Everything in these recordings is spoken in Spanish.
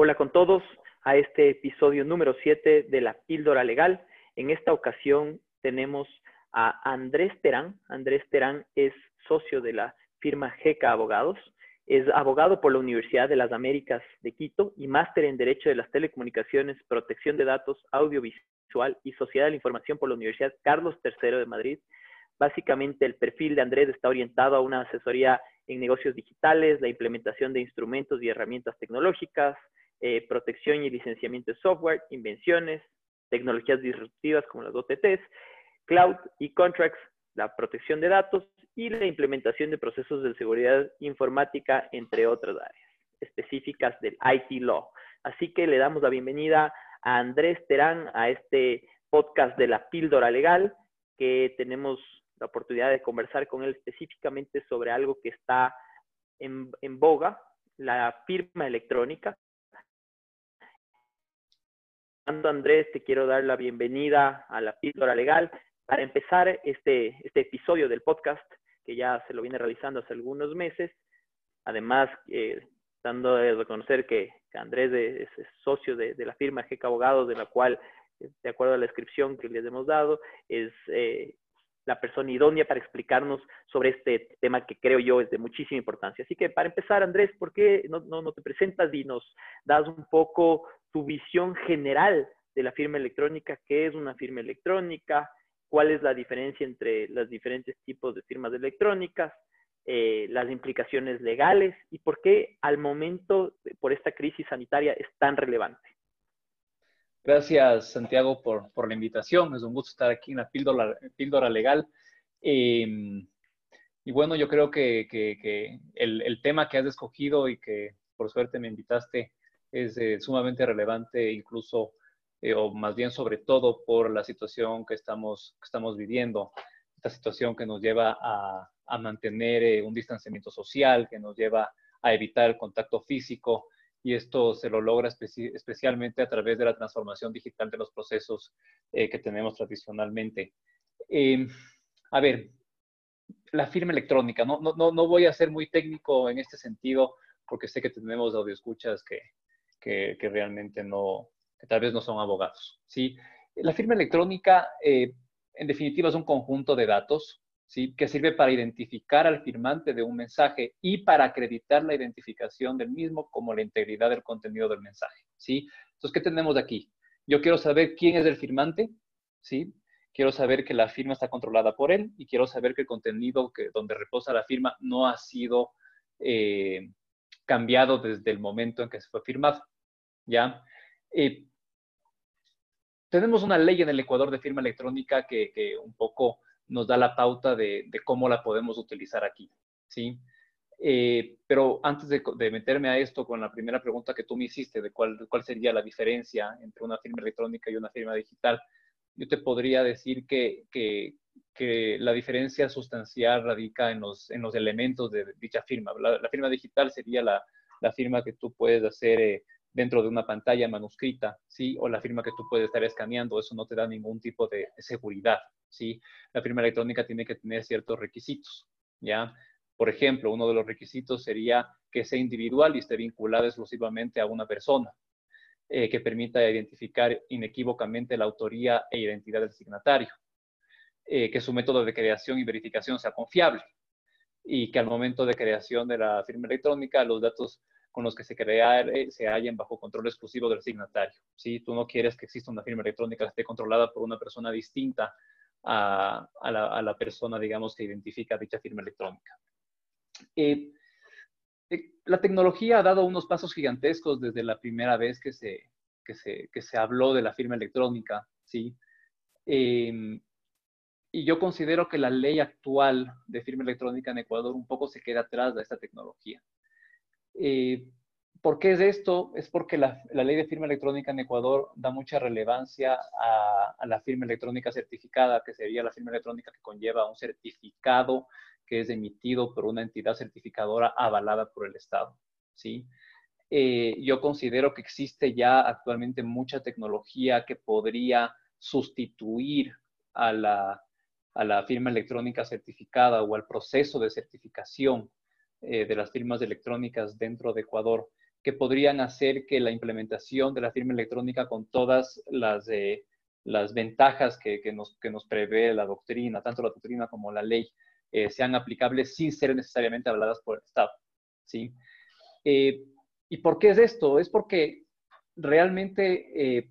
Hola con todos a este episodio número 7 de la píldora legal. En esta ocasión tenemos a Andrés Terán. Andrés Terán es socio de la firma GK Abogados. Es abogado por la Universidad de las Américas de Quito y máster en Derecho de las Telecomunicaciones, Protección de Datos, Audiovisual y Sociedad de la Información por la Universidad Carlos III de Madrid. Básicamente el perfil de Andrés está orientado a una asesoría en negocios digitales, la implementación de instrumentos y herramientas tecnológicas, eh, protección y licenciamiento de software, invenciones, tecnologías disruptivas como las OTTs, cloud y contracts, la protección de datos y la implementación de procesos de seguridad informática, entre otras áreas específicas del IT Law. Así que le damos la bienvenida a Andrés Terán a este podcast de la píldora legal, que tenemos la oportunidad de conversar con él específicamente sobre algo que está en, en boga, la firma electrónica, Andrés, te quiero dar la bienvenida a la píldora legal. Para empezar este, este episodio del podcast, que ya se lo viene realizando hace algunos meses, además, eh, dando a reconocer que, Andrés es, socio de, la firma GEC Abogados, de la cual, de acuerdo a la descripción que les hemos dado, es eh, la persona idónea para explicarnos sobre este tema que creo yo es de muchísima importancia. Así que para empezar, Andrés, ¿por qué no, no, te presentas y nos das un poco tu visión general de la firma electrónica? ¿Qué es una firma electrónica? ¿Cuál es la diferencia entre los diferentes tipos de firmas electrónicas? Eh, las implicaciones legales y por qué al momento, por esta crisis sanitaria, es tan relevante. Gracias, Santiago, por, por, la invitación. Es un gusto estar aquí en la píldora, píldora legal. Em, y bueno, yo creo que, que, el, el, tema que has escogido y que por suerte me invitaste es eh, sumamente relevante, incluso, eh, o más bien sobre todo por la situación que estamos, que estamos viviendo. Esta situación que nos lleva a, a mantener eh, un distanciamiento social, que nos lleva a evitar el contacto físico, y esto se lo logra especialmente a través de la transformación digital de los procesos eh, que tenemos tradicionalmente. Em, a ver, la firma electrónica, no, no, no, voy a ser muy técnico en este sentido porque sé que tenemos audioscuchas que, que, que realmente no, que tal vez no son abogados. ¿sí? La firma electrónica, eh, en definitiva, es un conjunto de datos ¿sí? que sirve para identificar al firmante de un mensaje y para acreditar la identificación del mismo como la integridad del contenido del mensaje. ¿sí? Entonces, ¿qué tenemos aquí? Yo quiero saber quién es el firmante, ¿sí? quiero saber que la firma está controlada por él y quiero saber que el contenido que, donde reposa la firma no ha sido eh, cambiado desde el momento en que se fue firmado. ¿ya? Eh, tenemos una ley en el Ecuador de firma electrónica que, que un poco nos da la pauta de, cómo la podemos utilizar aquí, ¿sí? Eh, pero antes de, meterme a esto con la primera pregunta que tú me hiciste de cuál, sería la diferencia entre una firma electrónica y una firma digital, yo te podría decir que, la diferencia sustancial radica en los, en los elementos de dicha firma. La, firma digital sería la, la, firma que tú puedes hacer eh, dentro de una pantalla manuscrita, ¿sí? O la firma que tú puedes estar escaneando, eso no te da ningún tipo de seguridad, ¿sí? La firma electrónica tiene que tener ciertos requisitos, ¿ya? Por ejemplo, uno de los requisitos sería que sea individual y esté vinculada exclusivamente a una persona, eh, que permita identificar inequívocamente la autoría e identidad del signatario, eh, que su método de creación y verificación sea confiable y que al momento de creación de la firma electrónica los datos con los que se crea eh, se hallen bajo control exclusivo del signatario. Si tú no quieres que exista una firma electrónica que esté controlada por una persona distinta a, la, persona, digamos, que identifica dicha firma electrónica. Eh, eh, la tecnología ha dado unos pasos gigantescos desde la primera vez que se habló de la firma electrónica, ¿sí? Em, y yo considero que la ley actual de firma electrónica en Ecuador un poco se queda atrás de esta tecnología. Eh, ¿Por qué es esto? Es porque la, ley de firma electrónica en Ecuador da mucha relevancia a, la firma electrónica certificada, que sería la firma electrónica que conlleva un certificado que es emitido por una entidad certificadora avalada por el Estado. ¿sí? Eh, yo considero que existe ya actualmente mucha tecnología que podría sustituir a la, a la firma electrónica certificada o al proceso de certificación de las firmas electrónicas dentro de Ecuador que podrían hacer que la implementación de la firma electrónica con todas las, las ventajas que, nos, que nos prevé la doctrina, tanto la doctrina como la ley, sean aplicables sin ser necesariamente habladas por el Estado. ¿sí? ¿Y por qué es esto? Es porque realmente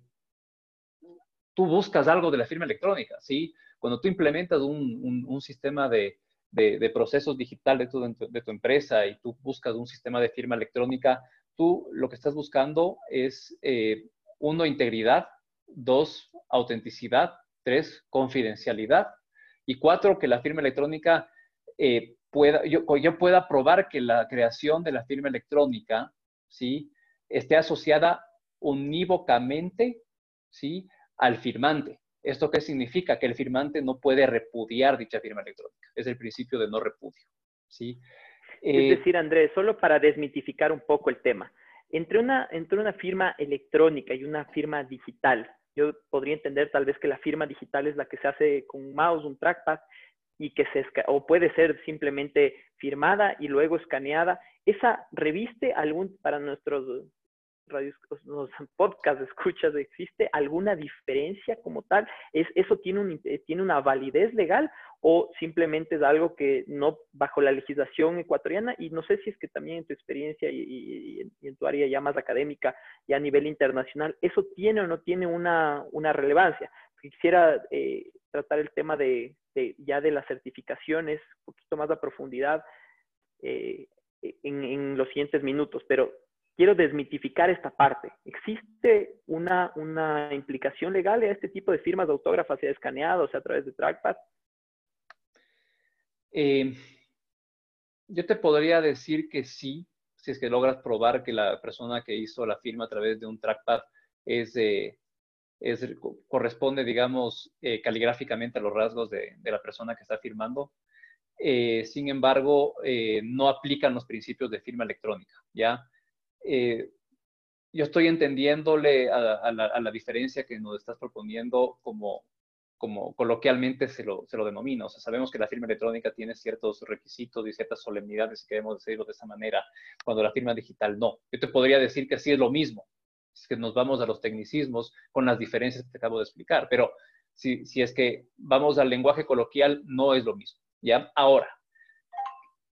tú buscas algo de la firma electrónica, ¿sí? Cuando tú implementas un, sistema de, procesos digital de tu, de tu empresa y tú buscas un sistema de firma electrónica, tú lo que estás buscando es, eh, uno, integridad, dos, autenticidad, tres, confidencialidad y cuatro, que la firma electrónica eh, pueda, yo, yo, pueda probar que la creación de la firma electrónica, ¿sí? esté asociada unívocamente, ¿sí? al firmante. ¿Esto qué significa? Que el firmante no puede repudiar dicha firma electrónica. Es el principio de no repudio. ¿sí? es eh, decir, Andrés, solo para desmitificar un poco el tema, entre una, entre una firma electrónica y una firma digital, yo podría entender tal vez que la firma digital es la que se hace con un mouse, un trackpad, y que se, o puede ser simplemente firmada y luego escaneada. ¿Esa reviste algún, para nuestros radios, los podcast escuchas, ¿existe alguna diferencia como tal? ¿Es, ¿Eso tiene, un, eh, tiene una validez legal o simplemente es algo que no bajo la legislación ecuatoriana? Y no sé si es que también en tu experiencia y, en tu área ya más académica y a nivel internacional, ¿eso tiene o no tiene una, una relevancia? Quisiera eh, tratar el tema de, ya de las certificaciones un poquito más a profundidad eh, en, en los siguientes minutos, pero quiero desmitificar esta parte. ¿Existe una, una implicación legal a este tipo de firmas de autógrafas y escaneados a través de trackpad? Eh, yo te podría decir que sí, si es que logras probar que la persona que hizo la firma a través de un trackpad es, es corresponde, digamos, eh, caligráficamente a los rasgos de, de, la persona que está firmando. Eh, sin embargo, no aplican los principios de firma electrónica, ¿ya? Eh, yo estoy entendiéndole a, la, diferencia que nos estás proponiendo como, como coloquialmente se lo, se lo denomina. O sea, sabemos que la firma electrónica tiene ciertos requisitos y ciertas solemnidades, si queremos decirlo de esa manera, cuando la firma digital no. Yo te podría decir que sí es lo mismo, es que nos vamos a los tecnicismos con las diferencias que te acabo de explicar, pero si, si es que vamos al lenguaje coloquial, no es lo mismo. ¿ya? Ahora,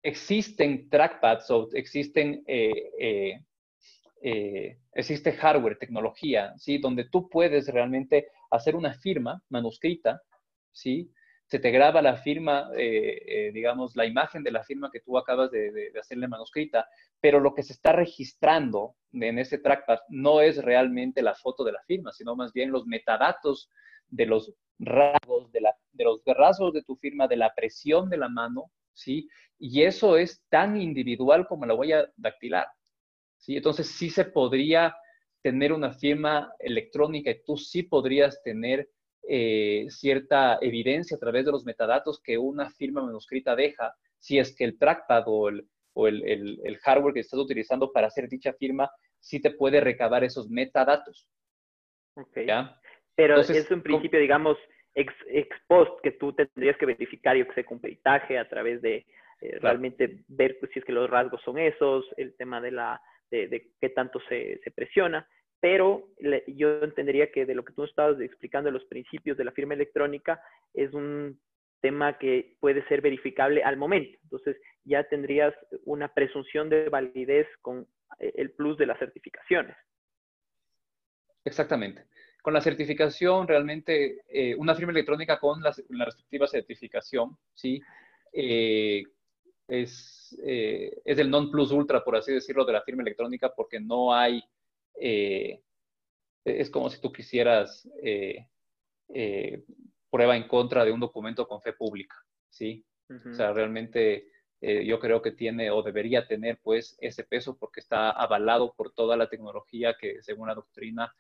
existen trackpads o existen eh, eh, eh, existe hardware, tecnología, ¿sí? Donde tú puedes realmente hacer una firma manuscrita, ¿sí? Se te graba la firma, eh, eh, digamos, la imagen de la firma que tú acabas de, de, hacerle manuscrita, pero lo que se está registrando en ese trackpad no es realmente la foto de la firma, sino más bien los metadatos de los rasgos, de, la, de los rasgos de tu firma, de la presión de la mano, ¿sí? Y eso es tan individual como la huella dactilar. ¿Sí? Entonces sí se podría tener una firma electrónica y tú sí podrías tener eh, cierta evidencia a través de los metadatos que una firma manuscrita deja, si es que el trackpad o el, o el, hardware que estás utilizando para hacer dicha firma sí te puede recabar esos metadatos. Ok. Pero es un principio, digamos, ex, post que tú tendrías que verificar, yo que sé, con peritaje a través de eh, realmente ver pues, si es que los rasgos son esos, el tema de la de, qué tanto se, presiona, pero yo entendería que de lo que tú estabas explicando, los principios de la firma electrónica, es un tema que puede ser verificable al momento. Entonces, ya tendrías una presunción de validez con eh, el plus de las certificaciones. Exactamente. Con la certificación, realmente, eh, una firma electrónica con la, respectiva certificación, ¿sí? Eh, es, eh, es el non plus ultra, por así decirlo, de la firma electrónica, porque no hay, eh, es como si tú quisieras eh, prueba en contra de un documento con fe pública, ¿sí? O sea, realmente yo creo que tiene o debería tener pues ese peso porque está avalado por toda la tecnología que según la doctrina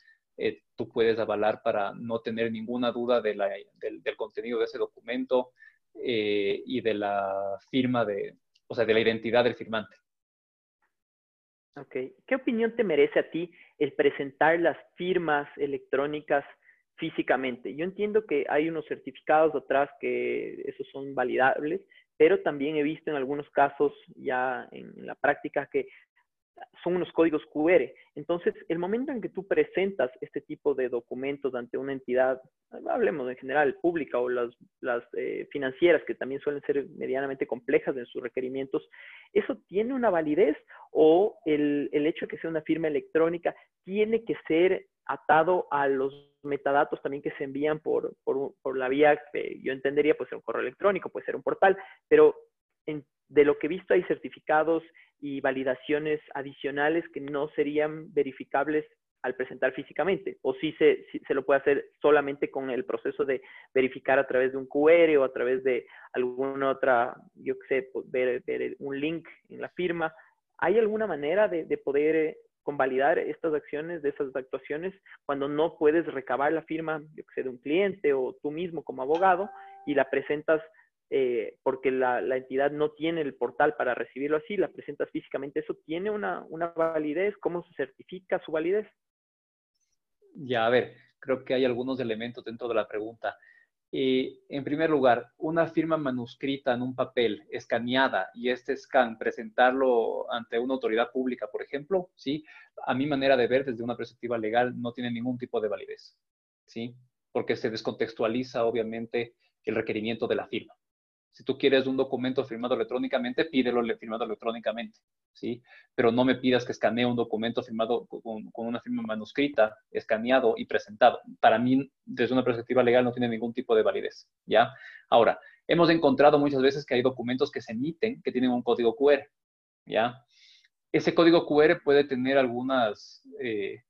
tú puedes avalar para no tener ninguna duda de la, del, del, contenido de ese documento, eh, y de la firma de, o sea, de la identidad del firmante. Ok. ¿Qué opinión te merece a ti el presentar las firmas electrónicas físicamente? Yo entiendo que hay unos certificados atrás que esos son validables, pero también he visto en algunos casos ya en la práctica que son unos códigos QR. Entonces, el momento en que tú presentas este tipo de documentos ante una entidad, hablemos en general pública o las, eh, financieras, que también suelen ser medianamente complejas en sus requerimientos, ¿eso tiene una validez o el, hecho de que sea una firma electrónica tiene que ser atado a los metadatos también que se envían por, la vía, yo entendería, puede ser un correo electrónico, puede ser un portal, pero de lo que he visto hay certificados y validaciones adicionales que no serían verificables al presentar físicamente, o si se, se lo puede hacer solamente con el proceso de verificar a través de un QR o a través de alguna otra, yo qué sé, ver, ver, un link en la firma. ¿Hay alguna manera de, de poder convalidar estas acciones, de esas actuaciones, cuando no puedes recabar la firma, yo que sé, de un cliente o tú mismo como abogado y la presentas eh, porque la, entidad no tiene el portal para recibirlo así, la presentas físicamente, ¿eso tiene una, validez? ¿Cómo se certifica su validez? Ya, a ver, creo que hay algunos elementos dentro de la pregunta. Eh, en primer lugar, una firma manuscrita en un papel, escaneada, y este scan, presentarlo ante una autoridad pública, por ejemplo, ¿sí? A mi manera de ver, desde una perspectiva legal, no tiene ningún tipo de validez, ¿sí? Porque se descontextualiza, obviamente, el requerimiento de la firma. Si tú quieres un documento firmado electrónicamente, pídelo firmado electrónicamente, ¿sí? Pero no me pidas que escanee un documento firmado con, una firma manuscrita, escaneado y presentado. Para mí, desde una perspectiva legal, no tiene ningún tipo de validez, ¿ya? Ahora, hemos encontrado muchas veces que hay documentos que se emiten que tienen un código QR, ¿ya? Ese código QR puede tener algunas... Eh,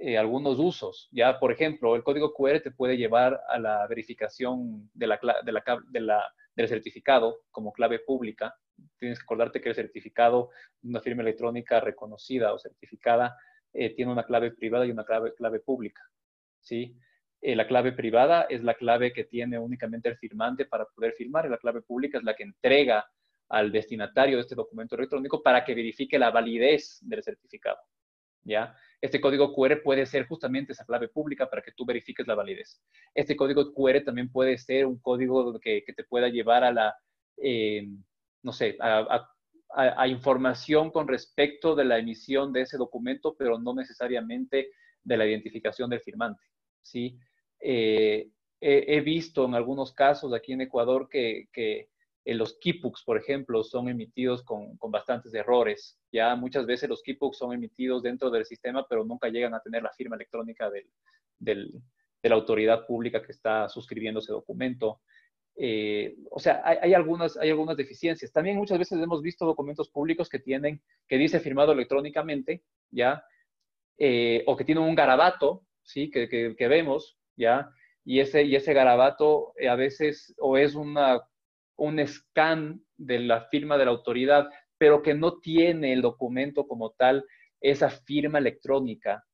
eh, algunos usos. Ya, por ejemplo, el código QR te puede llevar a la verificación de la, de la del certificado como clave pública. Tienes que acordarte que el certificado de una firma electrónica reconocida o certificada eh, tiene una clave privada y una clave, clave pública. ¿sí? Eh, la clave privada es la clave que tiene únicamente el firmante para poder firmar y la clave pública es la que entrega al destinatario de este documento electrónico para que verifique la validez del certificado. Este código QR puede ser justamente esa clave pública para que tú verifiques la validez. Este código QR también puede ser un código que, te pueda llevar a la, eh, no sé, a, información con respecto de la emisión de ese documento, pero no necesariamente de la identificación del firmante. ¿sí? Eh, he, visto en algunos casos aquí en Ecuador que eh, los keybooks, por ejemplo, son emitidos con, bastantes errores. Ya muchas veces los keybooks son emitidos dentro del sistema, pero nunca llegan a tener la firma electrónica de la autoridad pública que está suscribiendo ese documento. Eh, o sea, hay, algunas, hay algunas deficiencias. También muchas veces hemos visto documentos públicos que tienen, que dice firmado electrónicamente, ¿ya? Eh, o que tienen un garabato, ¿sí? Que, que, vemos, ¿ya? Y ese, y ese garabato a veces o es una un scan de la firma de la autoridad, pero que no tiene el documento como tal esa firma electrónica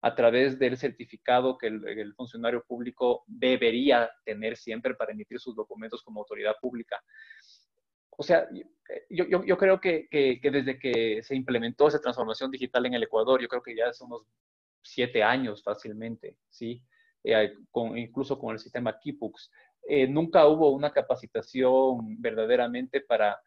a través del certificado que el, funcionario público debería tener siempre para emitir sus documentos como autoridad pública. O sea, yo, creo que, desde que se implementó esa transformación digital en el Ecuador, yo creo que ya son unos siete años fácilmente, ¿sí? Eh, incluso con el sistema Keybooks. Eh, nunca hubo una capacitación verdaderamente para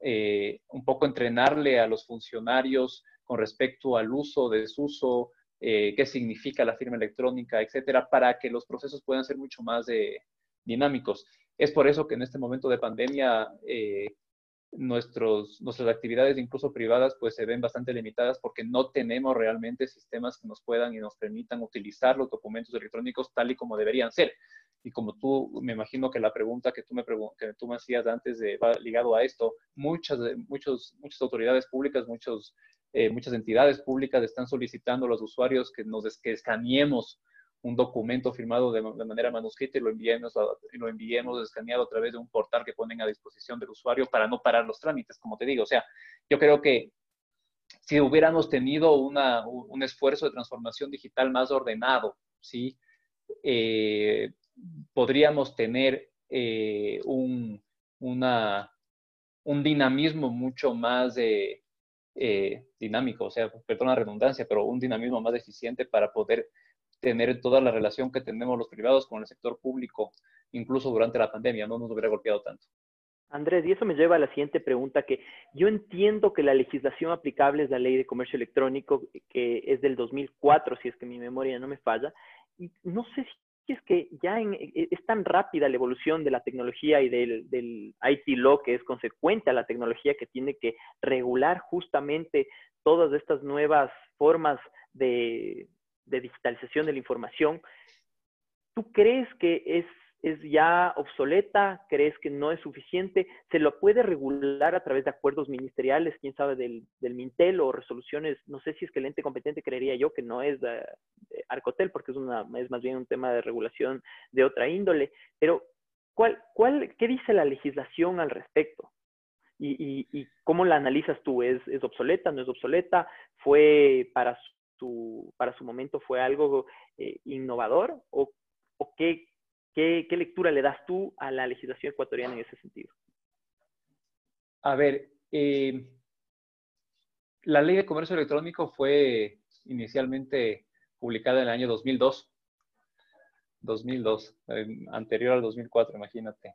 eh, un poco entrenarle a los funcionarios con respecto al uso, desuso, eh, qué significa la firma electrónica, etcétera, para que los procesos puedan ser mucho más dinámicos. Es por eso que en este momento de pandemia nuestros, nuestras actividades, incluso privadas, pues se ven bastante limitadas porque no tenemos realmente sistemas que nos puedan y nos permitan utilizar los documentos electrónicos tal y como deberían ser. Y como tú, me imagino que la pregunta que tú me, que tú me hacías antes de, va ligado a esto, muchas, muchos, muchas autoridades públicas, muchos, eh, muchas entidades públicas están solicitando a los usuarios que nos que escaneemos un documento firmado de, manera manuscrita y lo enviemos, y lo enviemos escaneado a través de un portal que ponen a disposición del usuario para no parar los trámites, como te digo. O sea, yo creo que si hubiéramos tenido una, un esfuerzo de transformación digital más ordenado, ¿sí? Eh, podríamos tener eh, un, una, un dinamismo mucho más eh, dinámico, o sea, perdón la redundancia, pero un dinamismo más eficiente para poder tener toda la relación que tenemos los privados con el sector público, incluso durante la pandemia, no nos hubiera golpeado tanto. Andrés, y eso me lleva a la siguiente pregunta, que yo entiendo que la legislación aplicable es la ley de comercio electrónico, que es del 2004, si es que mi memoria no me falla, y no sé si es que ya e, es tan rápida la evolución de la tecnología y del, IT law que es consecuente a la tecnología que tiene que regular justamente todas estas nuevas formas de, de digitalización de la información. ¿Tú crees que es es ya obsoleta, crees que no es suficiente, se lo puede regular a través de acuerdos ministeriales, quién sabe, del, del Mintel o resoluciones, no sé si es que el ente competente creería yo que no es de, Arcotel, porque es, una, es más bien un tema de regulación de otra índole, pero ¿cuál, cuál, ¿qué dice la legislación al respecto? ¿Y, y, cómo la analizas tú? ¿Es, ¿Es obsoleta? ¿No es obsoleta? ¿Fue para su, para su momento fue algo eh, innovador? ¿O, o qué, ¿Qué, lectura le das tú a la legislación ecuatoriana en ese sentido? A ver, eh, la ley de comercio electrónico fue inicialmente publicada en el año 2002. 2002, anterior al 2004, imagínate.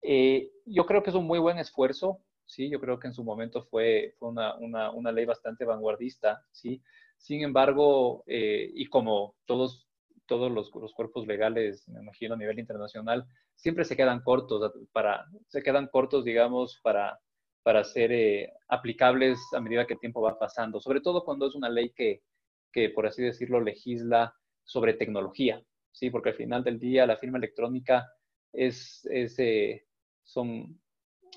Eh, yo creo que es un muy buen esfuerzo, ¿sí? Yo creo que en su momento fue, una, una, una, ley bastante vanguardista, ¿sí? Sin embargo, eh, y como todos todos los, cuerpos legales, me imagino, a nivel internacional, siempre se quedan cortos, para, se quedan cortos, digamos, para, para ser eh, aplicables a medida que el tiempo va pasando, sobre todo cuando es una ley que, que, por así decirlo, legisla sobre tecnología, ¿sí? Porque al final del día la firma electrónica es, es, eh, son,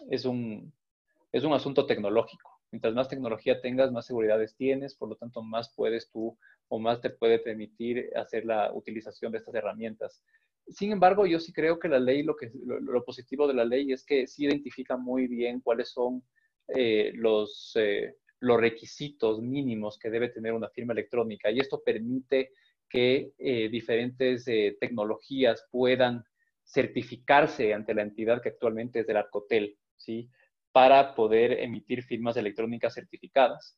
es, un, es un asunto tecnológico. Mientras más tecnología tengas, más seguridades tienes, por lo tanto, más puedes tú o más te puede permitir hacer la utilización de estas herramientas. Sin embargo, yo sí creo que la ley, lo, que, lo, positivo de la ley es que sí identifica muy bien cuáles son eh, los, eh, los requisitos mínimos que debe tener una firma electrónica y esto permite que eh, diferentes tecnologías puedan certificarse ante la entidad que actualmente es del Arcotel, ¿sí? Para poder emitir firmas electrónicas certificadas.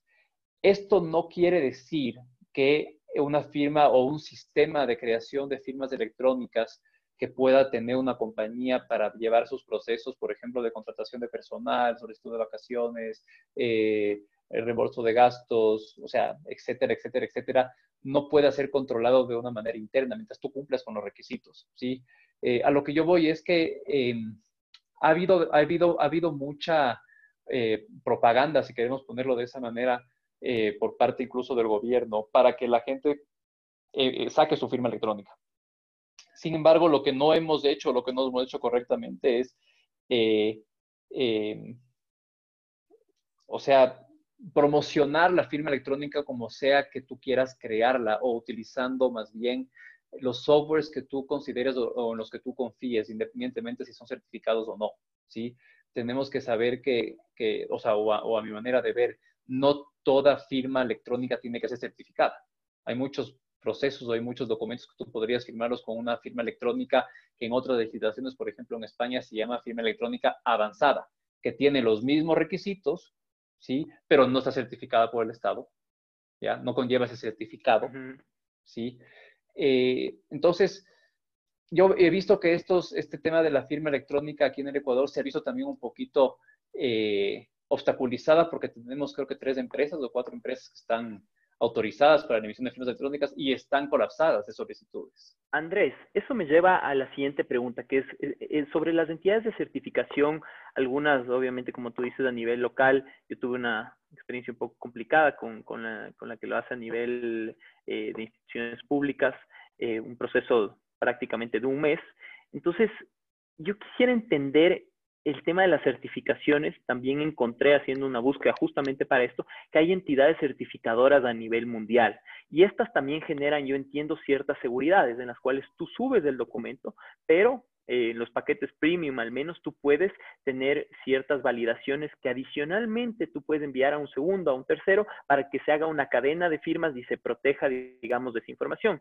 Esto no quiere decir que una firma o un sistema de creación de firmas electrónicas que pueda tener una compañía para llevar sus procesos, por ejemplo, de contratación de personal, solicitud de vacaciones, eh, el reembolso de gastos, o sea, etcétera, etcétera, etcétera, no pueda ser controlado de una manera interna mientras tú cumplas con los requisitos, ¿sí? Eh, a lo que yo voy es que em, ha, habido, ha, habido, ha habido mucha eh, propaganda, si queremos ponerlo de esa manera, eh, por parte incluso del gobierno para que la gente saque su firma electrónica. Sin embargo, lo que no hemos hecho, lo que no hemos hecho correctamente es, o sea, promocionar la firma electrónica como sea que tú quieras crearla o utilizando más bien los softwares que tú consideres o, en los que tú confíes, independientemente si son certificados o no, ¿sí? Tenemos que saber que, que o sea, o a mi manera de ver, no toda firma electrónica tiene que ser certificada. Hay muchos procesos o hay muchos documentos que tú podrías firmarlos con una firma electrónica que en otras legislaciones, por ejemplo en España, se llama firma electrónica avanzada, que tiene los mismos requisitos, ¿sí? Pero no está certificada por el Estado, ¿ya? No conlleva ese certificado, ¿sí? Eh, entonces, yo he visto que estos, este tema de la firma electrónica aquí en el Ecuador se ha visto también un poquito eh, obstaculizada porque tenemos creo que tres empresas o cuatro empresas que están autorizadas para la emisión de firmas electrónicas y están colapsadas de solicitudes. Andrés, eso me lleva a la siguiente pregunta, que es, eh, eh, sobre las entidades de certificación, algunas obviamente como tú dices a nivel local, yo tuve una experiencia un poco complicada con, con, la, con la, que lo hace a nivel eh, de instituciones públicas, un proceso prácticamente de un mes. Entonces, yo quisiera entender el tema de las certificaciones, también encontré haciendo una búsqueda justamente para esto, que hay entidades certificadoras a nivel mundial. Y estas también generan, yo entiendo, ciertas seguridades en las cuales tú subes el documento, pero eh, en los paquetes premium al menos tú puedes tener ciertas validaciones que adicionalmente tú puedes enviar a un segundo, a un tercero, para que se haga una cadena de firmas y se proteja, digamos, de esa información.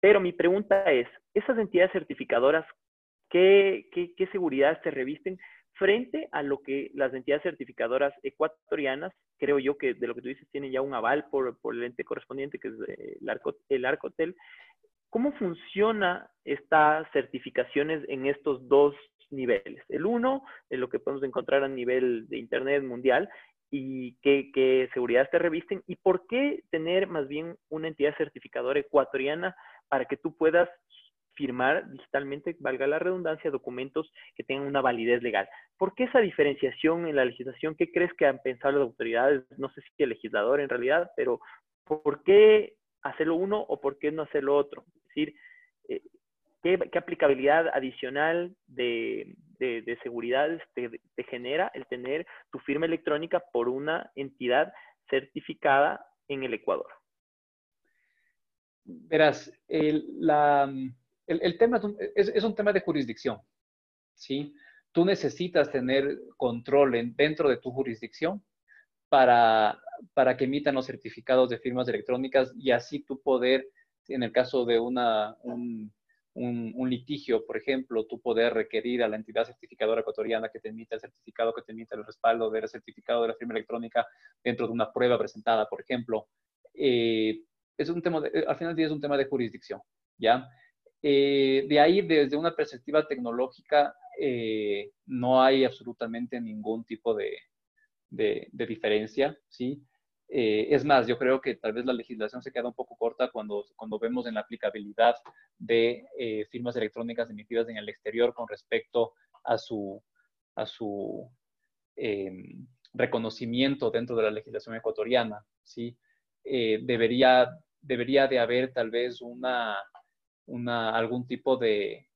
Pero mi pregunta es, ¿esas entidades certificadoras ¿Qué, qué, qué, seguridades te revisten frente a lo que las entidades certificadoras ecuatorianas, creo yo que de lo que tú dices, tienen ya un aval por, el ente correspondiente, que es el, Arco, el Arcotel. ¿Cómo funciona estas certificaciones en estos dos niveles. El uno, es lo que podemos encontrar a nivel de Internet mundial, y qué, seguridad te revisten y por qué tener más bien una entidad certificadora ecuatoriana para que tú puedas firmar digitalmente, valga la redundancia, documentos que tengan una validez legal. ¿Por qué esa diferenciación en la legislación? ¿Qué crees que han pensado las autoridades? No sé si el legislador en realidad, pero ¿por qué hacerlo uno o por qué no hacerlo otro? Es decir, eh, ¿qué, aplicabilidad adicional de, seguridad te, genera el tener tu firma electrónica por una entidad certificada en el Ecuador? Verás, la, el, tema es un, tema de jurisdicción, ¿sí? Tú necesitas tener control en, dentro de tu jurisdicción para, para que emitan los certificados de firmas electrónicas y así tú poder, en el caso de una, un, litigio, por ejemplo, tú poder requerir a la entidad certificadora ecuatoriana que te emita el certificado, que te emita el respaldo del certificado de la firma electrónica dentro de una prueba presentada, por ejemplo. Eh, es un tema, al final del día es un tema de jurisdicción, ¿ya? Eh, de ahí, desde una perspectiva tecnológica, eh, no hay absolutamente ningún tipo de, de, diferencia, ¿sí? Eh, es más, yo creo que tal vez la legislación se queda un poco corta cuando, cuando vemos en la aplicabilidad de firmas electrónicas emitidas en el exterior con respecto a su, a su em, reconocimiento dentro de la legislación ecuatoriana, ¿sí? debería, debería de haber tal vez una una, algún tipo de,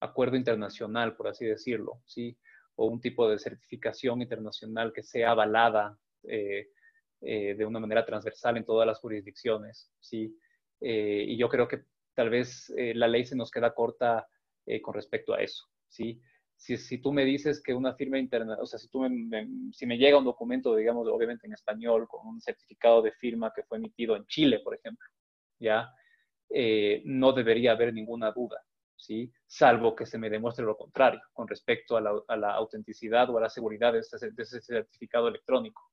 acuerdo internacional, por así decirlo, ¿sí? o un tipo de certificación internacional que sea avalada eh, eh, de una manera transversal en todas las jurisdicciones. ¿sí? Eh, y yo creo que tal vez la ley se nos queda corta con respecto a eso. ¿sí? Si, si, tú me dices que una firma interna, o sea, si, tú me, si me llega un documento, digamos, obviamente en español, con un certificado de firma que fue emitido en Chile, por ejemplo, ¿ya? Eh, no debería haber ninguna duda, ¿sí? salvo que se me demuestre lo contrario con respecto a la, autenticidad o a la seguridad de ese, certificado electrónico.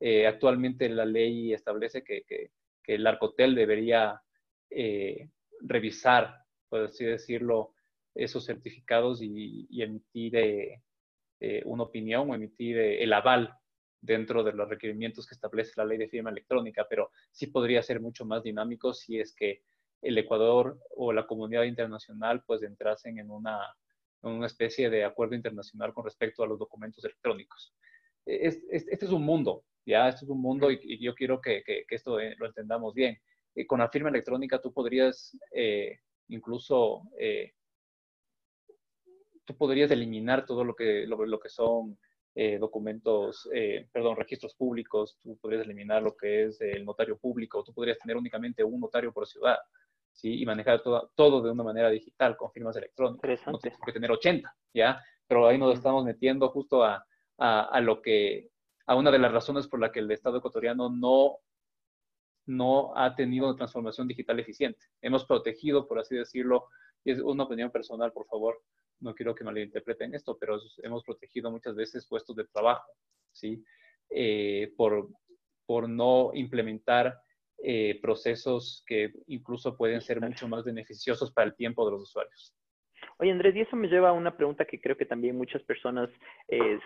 Eh, actualmente la ley establece que, el Arcotel debería eh, revisar, por así decirlo, esos certificados y, emitir una opinión o emitir el aval dentro de los requerimientos que establece la ley de firma electrónica, pero sí podría ser mucho más dinámico si es que el Ecuador o la comunidad internacional pues entrasen en una, una especie de acuerdo internacional con respecto a los documentos electrónicos. este es un mundo, ya, este es un mundo y, yo quiero que, que, esto eh, lo entendamos bien. Eh, con la firma electrónica tú podrías eh, incluso, tú podrías eliminar todo lo que, lo, que son documentos, perdón, registros públicos, tú podrías eliminar lo que es el notario público, tú podrías tener únicamente un notario por ciudad. ¿Sí? y manejar todo, todo de una manera digital con firmas electrónicas. No tienes que tener 80, ¿ya? Pero ahí nos estamos metiendo justo a, a, lo que, a una de las razones por la que el Estado ecuatoriano no, no ha tenido una transformación digital eficiente. Hemos protegido, por así decirlo, y es una opinión personal, por favor, no quiero que malinterpreten esto, pero hemos protegido muchas veces puestos de trabajo, ¿sí? Eh, por, por no implementar eh, procesos que incluso pueden ser mucho más beneficiosos para el tiempo de los usuarios. Oye, Andrés, y eso me lleva a una pregunta que creo que también muchas personas eh,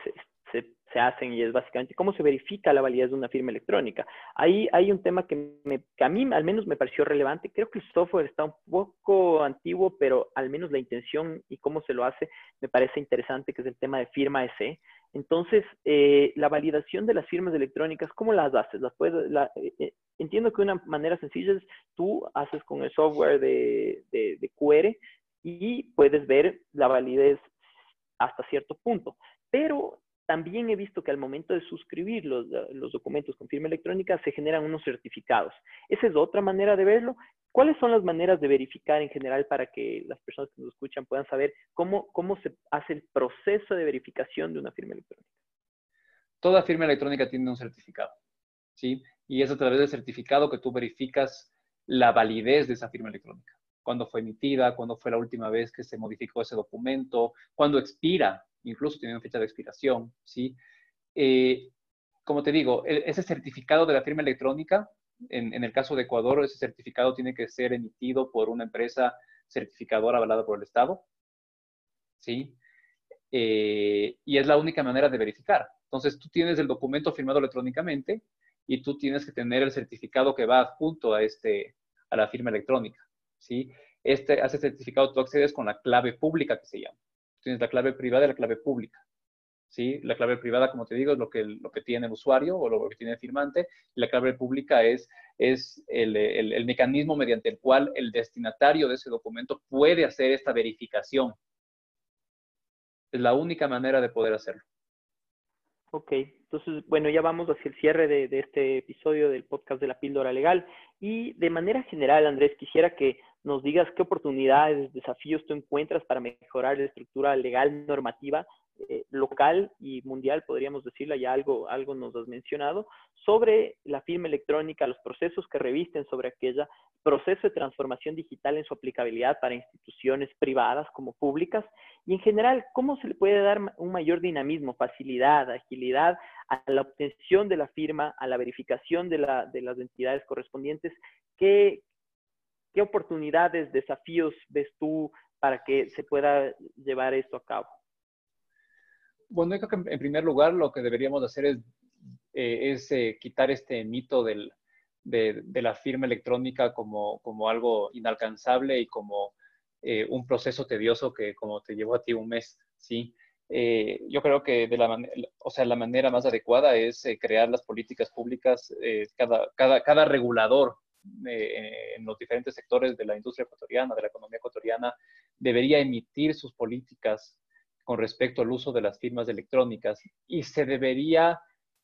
se, hacen y es básicamente cómo se verifica la validez de una firma electrónica. Ahí hay un tema que, que, a mí al menos me pareció relevante. Creo que el software está un poco antiguo, pero al menos la intención y cómo se lo hace me parece interesante, que es el tema de firma SE. Entonces, eh, la validación de las firmas electrónicas, ¿cómo las haces? ¿Las puedes, eh, eh, entiendo que una manera sencilla es tú haces con el software de, de, de, QR y puedes ver la validez hasta cierto punto. Pero también he visto que al momento de suscribir los, los, documentos con firma electrónica se generan unos certificados. Esa es otra manera de verlo. ¿Cuáles son las maneras de verificar en general para que las personas que nos escuchan puedan saber cómo, cómo se hace el proceso de verificación de una firma electrónica? Toda firma electrónica tiene un certificado, ¿sí? Y es a través del certificado que tú verificas la validez de esa firma electrónica. Cuándo fue emitida, cuándo fue la última vez que se modificó ese documento, cuándo expira, incluso tiene una fecha de expiración, ¿sí? Eh, como te digo, ese certificado de la firma electrónica en, el caso de Ecuador, ese certificado tiene que ser emitido por una empresa certificadora avalada por el Estado. ¿sí? Eh, y es la única manera de verificar. Entonces, tú tienes el documento firmado electrónicamente y tú tienes que tener el certificado que va adjunto a, este, a la firma electrónica, ¿sí? Este, a ese certificado tú accedes con la clave pública que se llama. Tienes la clave privada y la clave pública. ¿Sí? La clave privada, como te digo, es lo que, lo que tiene el usuario o lo que tiene el firmante. La clave pública es, es el, el, mecanismo mediante el cual el destinatario de ese documento puede hacer esta verificación. Es la única manera de poder hacerlo. Ok, entonces, bueno, ya vamos hacia el cierre de, de, este episodio del podcast de la píldora legal. Y de manera general, Andrés, quisiera que nos digas qué oportunidades, desafíos tú encuentras para mejorar la estructura legal normativa eh, local y mundial, podríamos decirle, ya algo, algo nos has mencionado, sobre la firma electrónica, los procesos que revisten sobre aquella, proceso de transformación digital en su aplicabilidad para instituciones privadas como públicas, y en general, cómo se le puede dar un mayor dinamismo, facilidad, agilidad a la obtención de la firma, a la verificación de, la, de las entidades correspondientes, ¿qué, ¿Qué oportunidades, desafíos ves tú para que se pueda llevar esto a cabo? Bueno, creo que en primer lugar lo que deberíamos hacer es, eh, eh, quitar este mito de, la firma electrónica como, como algo inalcanzable y como eh, un proceso tedioso que como te llevó a ti un mes, ¿sí? yo creo que de la, o sea, la manera más adecuada es crear las políticas públicas, cada, cada, cada, regulador en los diferentes sectores de la industria ecuatoriana, de la economía ecuatoriana, debería emitir sus políticas con respecto al uso de las firmas electrónicas y se debería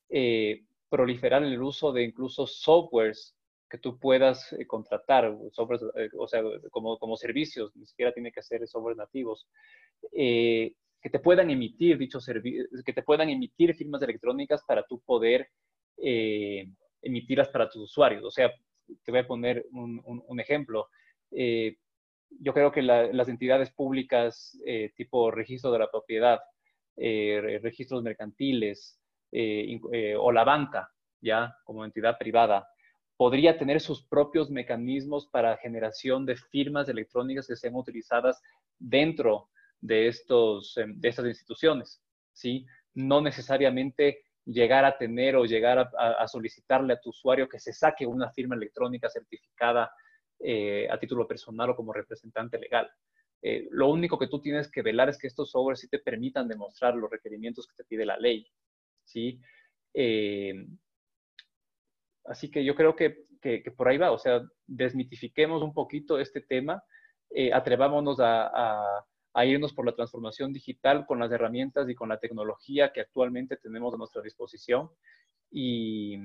eh, proliferar el uso de incluso softwares que tú puedas eh, contratar, softwares, eh, o sea, como, como, servicios, ni siquiera tiene que ser softwares nativos, que te puedan emitir dichos que te puedan emitir firmas electrónicas para tú poder emitirlas para tus usuarios. O sea, te voy a poner un, un, ejemplo yo creo que las entidades públicas eh, tipo registro de la propiedad, eh, registros mercantiles eh, o la banca, ya como entidad privada, podría tener sus propios mecanismos para generación de firmas electrónicas que sean utilizadas dentro de, estos, em, de estas instituciones, ¿sí? No necesariamente llegar a tener o llegar a solicitarle a tu usuario que se saque una firma electrónica certificada eh, a título personal o como representante legal. Eh, lo único que tú tienes que velar es que estos softwares sí te permitan demostrar los requerimientos que te pide la ley. ¿sí? Eh, así que yo creo que, que, por ahí va, o sea, desmitifiquemos un poquito este tema, atrevámonos a, a, a, irnos por la transformación digital con las herramientas y con la tecnología que actualmente tenemos a nuestra disposición y,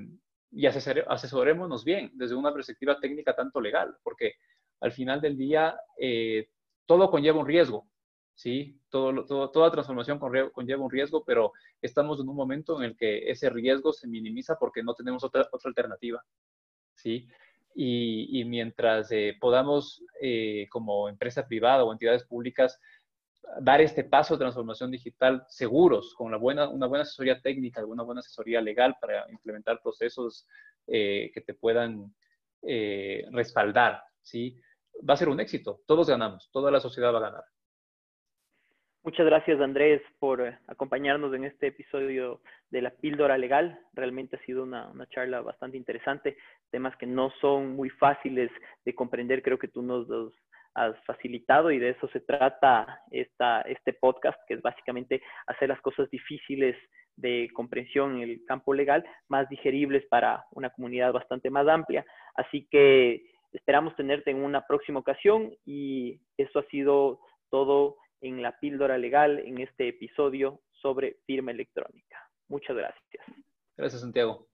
y asesorémonos bien desde una perspectiva técnica tanto legal, porque al final del día eh, todo conlleva un riesgo, ¿sí? Todo, toda transformación conlleva un riesgo, pero estamos en un momento en el que ese riesgo se minimiza porque no tenemos otra, otra alternativa, ¿sí? Y, mientras eh, podamos, eh, como empresa privada o entidades públicas, dar este paso de transformación digital seguros, con una buena, una buena asesoría técnica, una buena asesoría legal para implementar procesos eh, que te puedan eh, respaldar, ¿sí? Va a ser un éxito, todos ganamos, toda la sociedad va a ganar. Muchas gracias, Andrés, por eh, acompañarnos en este episodio de la píldora legal. Realmente ha sido una, una, charla bastante interesante, temas que no son muy fáciles de comprender. Creo que tú nos los has facilitado y de eso se trata esta, este podcast, que es básicamente hacer las cosas difíciles de comprensión en el campo legal más digeribles para una comunidad bastante más amplia. Así que esperamos tenerte en una próxima ocasión y eso ha sido todo en la píldora legal en este episodio sobre firma electrónica. Muchas gracias. Gracias, Santiago.